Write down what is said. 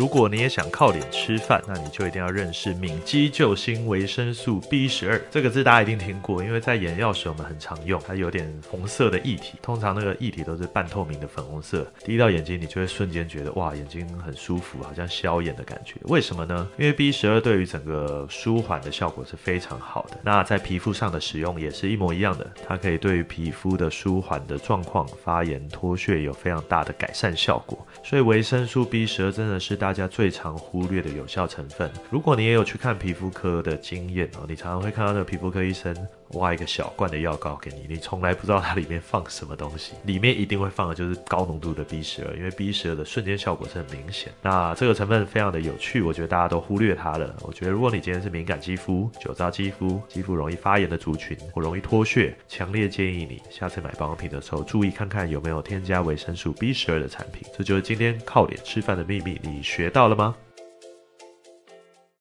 如果你也想靠脸吃饭，那你就一定要认识敏肌救星维生素 B 十二这个字，大家一定听过，因为在眼药水我们很常用，它有点红色的液体，通常那个液体都是半透明的粉红色，滴到眼睛你就会瞬间觉得哇，眼睛很舒服，好像消炎的感觉。为什么呢？因为 B 十二对于整个舒缓的效果是非常好的，那在皮肤上的使用也是一模一样的，它可以对于皮肤的舒缓的状况、发炎、脱屑有非常大的改善效果。所以维生素 B 十二真的是大大家最常忽略的有效成分。如果你也有去看皮肤科的经验哦，你常常会看到那个皮肤科医生。挖一个小罐的药膏给你，你从来不知道它里面放什么东西，里面一定会放的就是高浓度的 B 十二，因为 B 十二的瞬间效果是很明显。那这个成分非常的有趣，我觉得大家都忽略它了。我觉得如果你今天是敏感肌肤、酒糟肌肤、肌肤容易发炎的族群，或容易脱屑，强烈建议你下次买保养品的时候注意看看有没有添加维生素 B 十二的产品。这就是今天靠脸吃饭的秘密，你学到了吗？